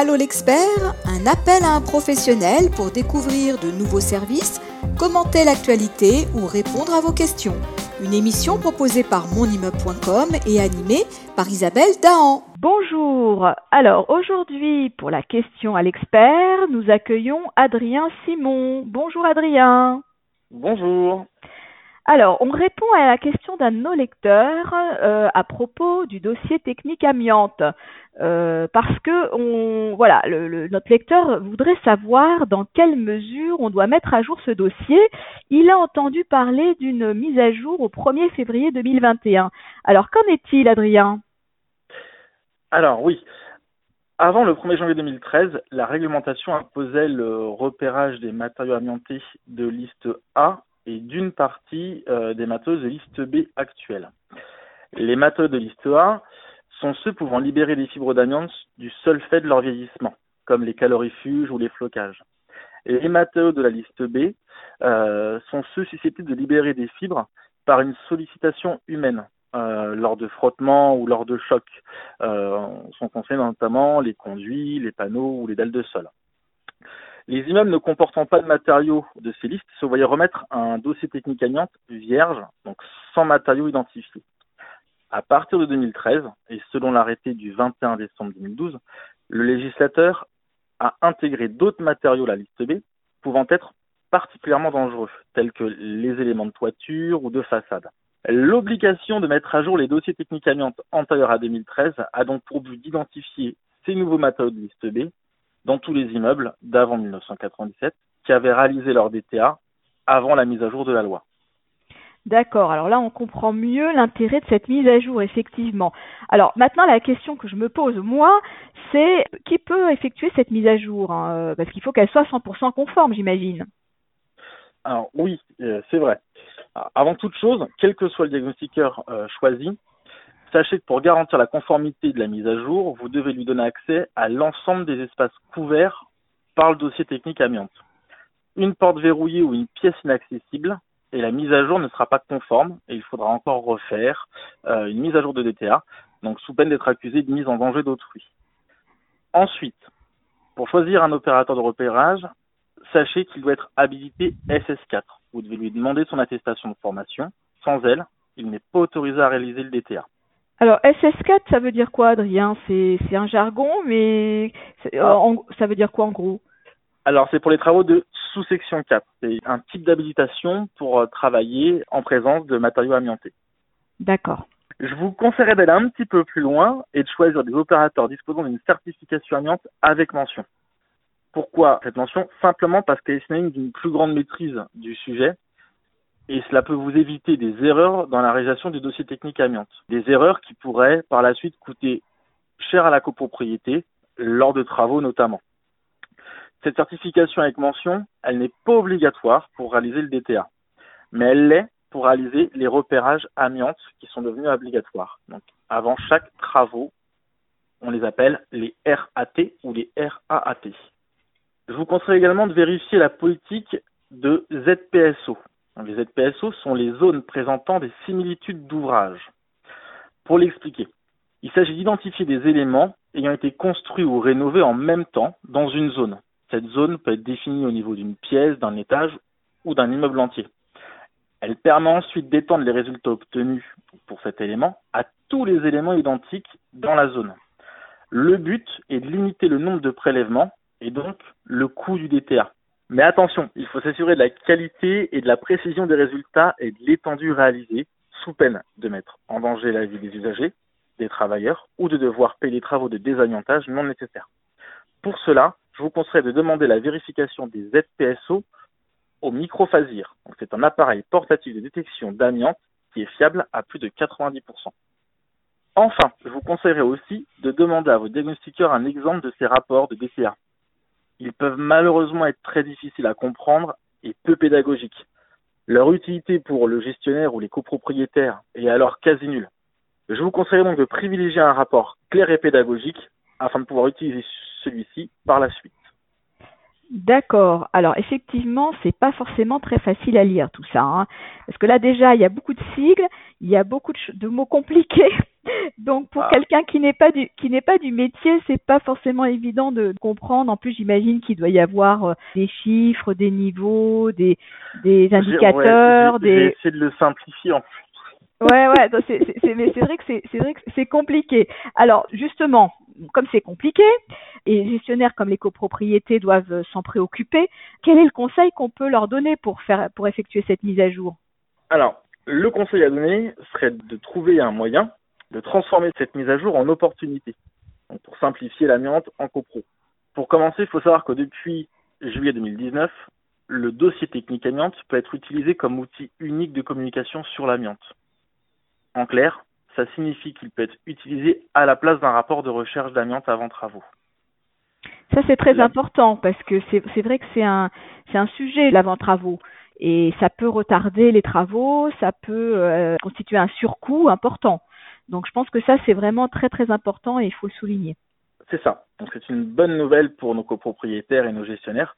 Allô l'expert, un appel à un professionnel pour découvrir de nouveaux services, commenter l'actualité ou répondre à vos questions. Une émission proposée par monimmeuble.com et animée par Isabelle Dahan. Bonjour. Alors aujourd'hui, pour la question à l'expert, nous accueillons Adrien Simon. Bonjour Adrien. Bonjour. Alors, on répond à la question d'un de nos lecteurs euh, à propos du dossier technique amiante. Euh, parce que voilà, notre lecteur voudrait savoir dans quelle mesure on doit mettre à jour ce dossier. Il a entendu parler d'une mise à jour au 1er février 2021. Alors, qu'en est-il, Adrien? Alors, oui. Avant le 1er janvier 2013, la réglementation imposait le repérage des matériaux amiantés de liste A et d'une partie euh, des matériaux de liste B actuels. Les matériaux de liste A sont ceux pouvant libérer des fibres d'amiante du seul fait de leur vieillissement, comme les calorifuges ou les flocages. Les matériaux de la liste B euh, sont ceux susceptibles de libérer des fibres par une sollicitation humaine, euh, lors de frottements ou lors de chocs. Euh, sont concernés notamment les conduits, les panneaux ou les dalles de sol. Les immeubles ne comportant pas de matériaux de ces listes se voyaient remettre un dossier technique amiante vierge, donc sans matériaux identifiés. À partir de 2013, et selon l'arrêté du 21 décembre 2012, le législateur a intégré d'autres matériaux à la liste B pouvant être particulièrement dangereux, tels que les éléments de toiture ou de façade. L'obligation de mettre à jour les dossiers techniques amiantes antérieurs à 2013 a donc pour but d'identifier ces nouveaux matériaux de liste B dans tous les immeubles d'avant 1997 qui avaient réalisé leur DTA avant la mise à jour de la loi. D'accord, alors là on comprend mieux l'intérêt de cette mise à jour, effectivement. Alors maintenant la question que je me pose, moi, c'est qui peut effectuer cette mise à jour hein, euh, Parce qu'il faut qu'elle soit 100% conforme, j'imagine. Alors oui, euh, c'est vrai. Avant toute chose, quel que soit le diagnostiqueur euh, choisi, Sachez que pour garantir la conformité de la mise à jour, vous devez lui donner accès à l'ensemble des espaces couverts par le dossier technique amiante. Une porte verrouillée ou une pièce inaccessible, et la mise à jour ne sera pas conforme, et il faudra encore refaire euh, une mise à jour de DTA, donc sous peine d'être accusé de mise en danger d'autrui. Ensuite, pour choisir un opérateur de repérage, sachez qu'il doit être habilité SS4. Vous devez lui demander son attestation de formation. Sans elle, il n'est pas autorisé à réaliser le DTA. Alors SS4, ça veut dire quoi, Adrien? C'est un jargon, mais euh, ça veut dire quoi en gros? Alors c'est pour les travaux de sous-section 4. C'est un type d'habilitation pour euh, travailler en présence de matériaux amiantés. D'accord. Je vous conseillerais d'aller un petit peu plus loin et de choisir des opérateurs disposant d'une certification amiante avec mention. Pourquoi cette mention? Simplement parce qu'elle est synonyme d'une plus grande maîtrise du sujet et cela peut vous éviter des erreurs dans la réalisation du dossier technique amiante. Des erreurs qui pourraient par la suite coûter cher à la copropriété, lors de travaux notamment. Cette certification avec mention, elle n'est pas obligatoire pour réaliser le DTA, mais elle l'est pour réaliser les repérages amiantes qui sont devenus obligatoires. Donc, avant chaque travaux, on les appelle les RAT ou les RAAT. Je vous conseille également de vérifier la politique de ZPSO, les ZPSO sont les zones présentant des similitudes d'ouvrage. Pour l'expliquer, il s'agit d'identifier des éléments ayant été construits ou rénovés en même temps dans une zone. Cette zone peut être définie au niveau d'une pièce, d'un étage ou d'un immeuble entier. Elle permet ensuite d'étendre les résultats obtenus pour cet élément à tous les éléments identiques dans la zone. Le but est de limiter le nombre de prélèvements et donc le coût du DTA. Mais attention, il faut s'assurer de la qualité et de la précision des résultats et de l'étendue réalisée, sous peine de mettre en danger la vie des usagers, des travailleurs ou de devoir payer les travaux de désamiantage non nécessaires. Pour cela, je vous conseille de demander la vérification des ZPSO au microphasir. C'est un appareil portatif de détection d'amiante qui est fiable à plus de 90%. Enfin, je vous conseillerais aussi de demander à vos diagnostiqueurs un exemple de ces rapports de DCA ils peuvent malheureusement être très difficiles à comprendre et peu pédagogiques. Leur utilité pour le gestionnaire ou les copropriétaires est alors quasi nulle. Je vous conseille donc de privilégier un rapport clair et pédagogique afin de pouvoir utiliser celui-ci par la suite. D'accord. Alors effectivement, c'est pas forcément très facile à lire tout ça, hein. parce que là déjà il y a beaucoup de sigles, il y a beaucoup de, mots compliqués. Donc pour ah. quelqu'un qui n'est pas du qui n'est pas du métier, c'est pas forcément évident de comprendre. En plus, j'imagine qu'il doit y avoir euh, des chiffres, des niveaux, des des indicateurs, des. J'ai essayé de le simplifier en plus. Ouais, ouais, c'est, mais c'est vrai que c'est, c'est vrai que c'est compliqué. Alors, justement, comme c'est compliqué, et les gestionnaires comme les copropriétés doivent s'en préoccuper, quel est le conseil qu'on peut leur donner pour faire, pour effectuer cette mise à jour? Alors, le conseil à donner serait de trouver un moyen de transformer cette mise à jour en opportunité. Donc, pour simplifier l'amiante en copro. Pour commencer, il faut savoir que depuis juillet 2019, le dossier technique amiante peut être utilisé comme outil unique de communication sur l'amiante. En clair, ça signifie qu'il peut être utilisé à la place d'un rapport de recherche d'amiante avant travaux. Ça, c'est très important parce que c'est vrai que c'est un, un sujet, l'avant-travaux. Et ça peut retarder les travaux, ça peut euh, constituer un surcoût important. Donc, je pense que ça, c'est vraiment très, très important et il faut le souligner. C'est ça. Donc, c'est une bonne nouvelle pour nos copropriétaires et nos gestionnaires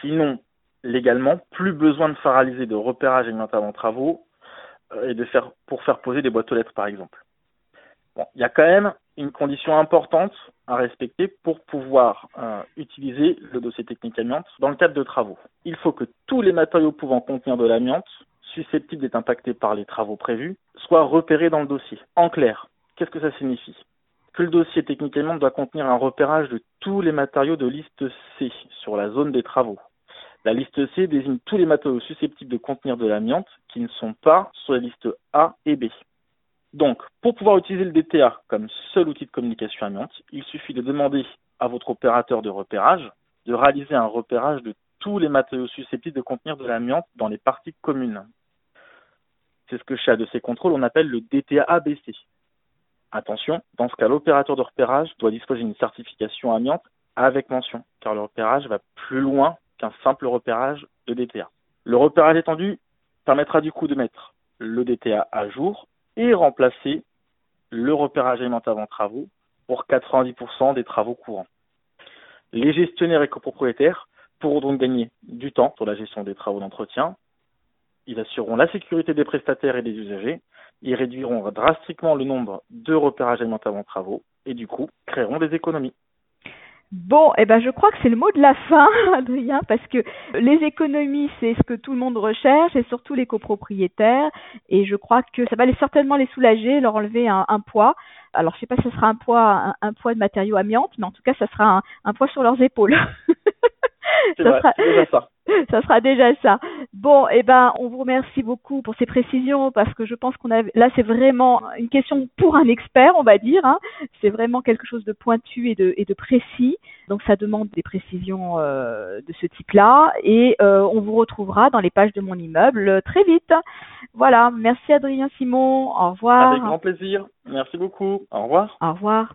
qui n'ont légalement plus besoin de faire de repérage avant travaux euh, et de faire pour faire poser des boîtes aux lettres par exemple. Bon, il y a quand même une condition importante à respecter pour pouvoir euh, utiliser le dossier technique amiante dans le cadre de travaux. Il faut que tous les matériaux pouvant contenir de l'amiante susceptibles d'être impactés par les travaux prévus soient repérés dans le dossier. En clair, qu'est-ce que ça signifie? Que le dossier technique amiante doit contenir un repérage de tous les matériaux de liste C sur la zone des travaux, la liste C désigne tous les matériaux susceptibles de contenir de l'amiante qui ne sont pas sur les listes A et B. Donc, pour pouvoir utiliser le DTA comme seul outil de communication amiante, il suffit de demander à votre opérateur de repérage de réaliser un repérage de tous les matériaux susceptibles de contenir de l'amiante dans les parties communes. C'est ce que chez de ces contrôles on appelle le DTA ABC. Attention, dans ce cas, l'opérateur de repérage doit disposer d'une certification amiante avec mention, car le repérage va plus loin qu'un simple repérage de DTA. Le repérage étendu permettra du coup de mettre le DTA à jour et remplacer le repérage alimentaire avant travaux pour 90% des travaux courants. Les gestionnaires et copropriétaires pourront donc gagner du temps sur la gestion des travaux d'entretien. Ils assureront la sécurité des prestataires et des usagers. Ils réduiront drastiquement le nombre de repérages alimentaires avant travaux et du coup créeront des économies. Bon, eh ben je crois que c'est le mot de la fin, Adrien, parce que les économies, c'est ce que tout le monde recherche, et surtout les copropriétaires, et je crois que ça va certainement les soulager, leur enlever un, poids. Alors, je sais pas si ce sera un poids, un, poids de matériaux amiantes, mais en tout cas, ça sera un poids sur leurs épaules. ça, sera, déjà ça. ça sera déjà ça. Bon, eh ben, on vous remercie beaucoup pour ces précisions parce que je pense qu'on a là, c'est vraiment une question pour un expert, on va dire. Hein. C'est vraiment quelque chose de pointu et de, et de précis. Donc, ça demande des précisions euh, de ce type-là. Et euh, on vous retrouvera dans les pages de mon immeuble très vite. Voilà. Merci Adrien Simon. Au revoir. Avec grand plaisir. Merci beaucoup. Au revoir. Au revoir.